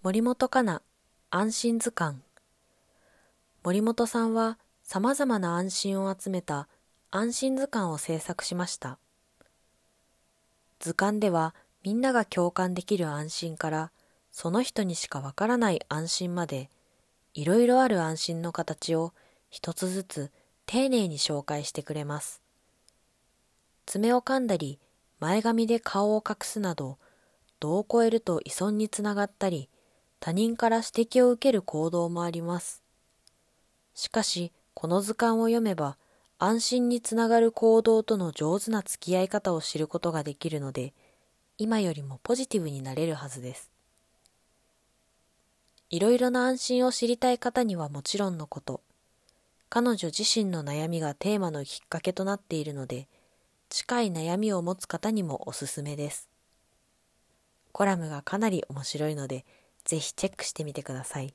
森本かな安心図鑑森本さんは様々な安心を集めた安心図鑑を制作しました。図鑑ではみんなが共感できる安心からその人にしかわからない安心までいろいろある安心の形を一つずつ丁寧に紹介してくれます。爪を噛んだり前髪で顔を隠すなど度を超えると依存につながったり他人から指摘を受ける行動もあります。しかし、この図鑑を読めば、安心につながる行動との上手な付き合い方を知ることができるので、今よりもポジティブになれるはずです。いろいろな安心を知りたい方にはもちろんのこと、彼女自身の悩みがテーマのきっかけとなっているので、近い悩みを持つ方にもおすすめです。コラムがかなり面白いので、ぜひチェックしてみてください。